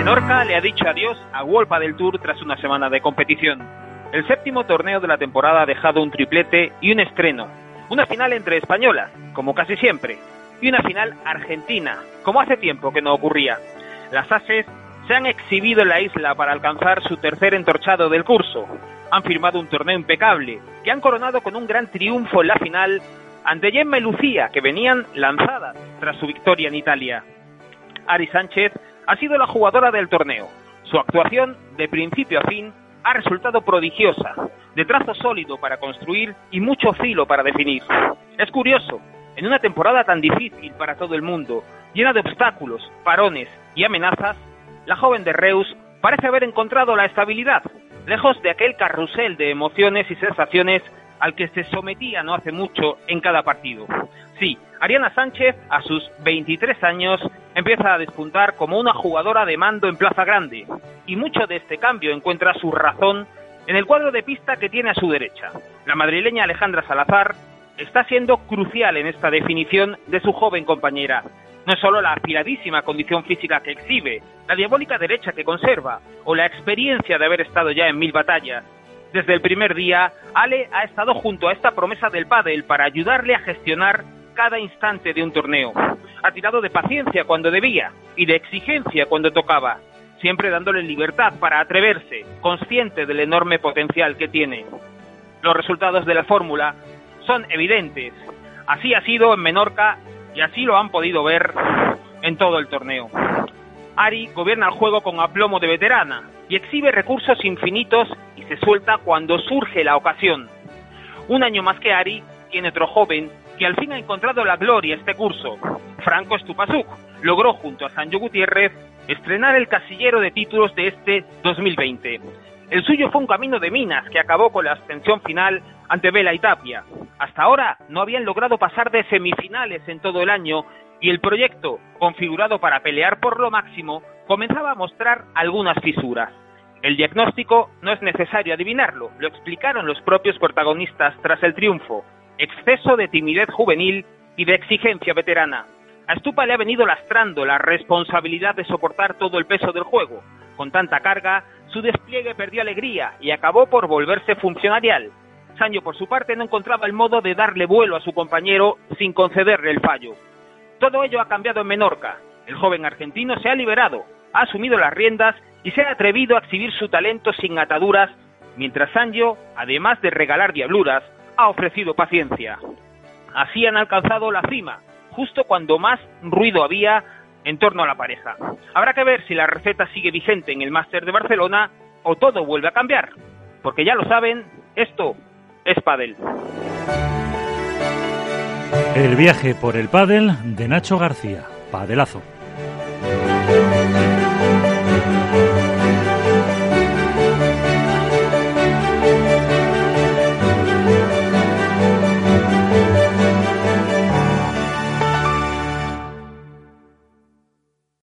Menorca le ha dicho adiós a Wolpa del Tour tras una semana de competición. El séptimo torneo de la temporada ha dejado un triplete y un estreno. Una final entre españolas, como casi siempre, y una final argentina, como hace tiempo que no ocurría. Las ases se han exhibido en la isla para alcanzar su tercer entorchado del curso. Han firmado un torneo impecable, que han coronado con un gran triunfo en la final ante Gemma y Lucía, que venían lanzadas tras su victoria en Italia. Ari Sánchez ha sido la jugadora del torneo. Su actuación, de principio a fin, ha resultado prodigiosa, de trazo sólido para construir y mucho filo para definir. Es curioso, en una temporada tan difícil para todo el mundo, llena de obstáculos, parones y amenazas, la joven de Reus parece haber encontrado la estabilidad, lejos de aquel carrusel de emociones y sensaciones al que se sometía no hace mucho en cada partido. Sí, Ariana Sánchez, a sus 23 años, empieza a despuntar como una jugadora de mando en Plaza Grande, y mucho de este cambio encuentra su razón en el cuadro de pista que tiene a su derecha. La madrileña Alejandra Salazar está siendo crucial en esta definición de su joven compañera. No solo la afiladísima condición física que exhibe, la diabólica derecha que conserva, o la experiencia de haber estado ya en mil batallas. Desde el primer día, Ale ha estado junto a esta promesa del pádel para ayudarle a gestionar cada instante de un torneo. Ha tirado de paciencia cuando debía y de exigencia cuando tocaba, siempre dándole libertad para atreverse, consciente del enorme potencial que tiene. Los resultados de la fórmula son evidentes. Así ha sido en Menorca y así lo han podido ver en todo el torneo. Ari gobierna el juego con aplomo de veterana y exhibe recursos infinitos y se suelta cuando surge la ocasión. Un año más que Ari, tiene otro joven que al fin ha encontrado la gloria este curso. Franco Stupasuk logró junto a Sancho Gutiérrez estrenar el casillero de títulos de este 2020. El suyo fue un camino de minas que acabó con la abstención final ante Vela y Tapia. Hasta ahora no habían logrado pasar de semifinales en todo el año y el proyecto, configurado para pelear por lo máximo, comenzaba a mostrar algunas fisuras. El diagnóstico no es necesario adivinarlo, lo explicaron los propios protagonistas tras el triunfo. Exceso de timidez juvenil y de exigencia veterana. A Stupa le ha venido lastrando la responsabilidad de soportar todo el peso del juego. Con tanta carga, su despliegue perdió alegría y acabó por volverse funcionarial. Sancho, por su parte, no encontraba el modo de darle vuelo a su compañero sin concederle el fallo. Todo ello ha cambiado en Menorca. El joven argentino se ha liberado, ha asumido las riendas y se ha atrevido a exhibir su talento sin ataduras, mientras Sancho, además de regalar diabluras, ha ofrecido paciencia. Así han alcanzado la cima, justo cuando más ruido había en torno a la pareja. Habrá que ver si la receta sigue vigente en el Máster de Barcelona o todo vuelve a cambiar, porque ya lo saben, esto es pádel. El viaje por el pádel de Nacho García, padelazo.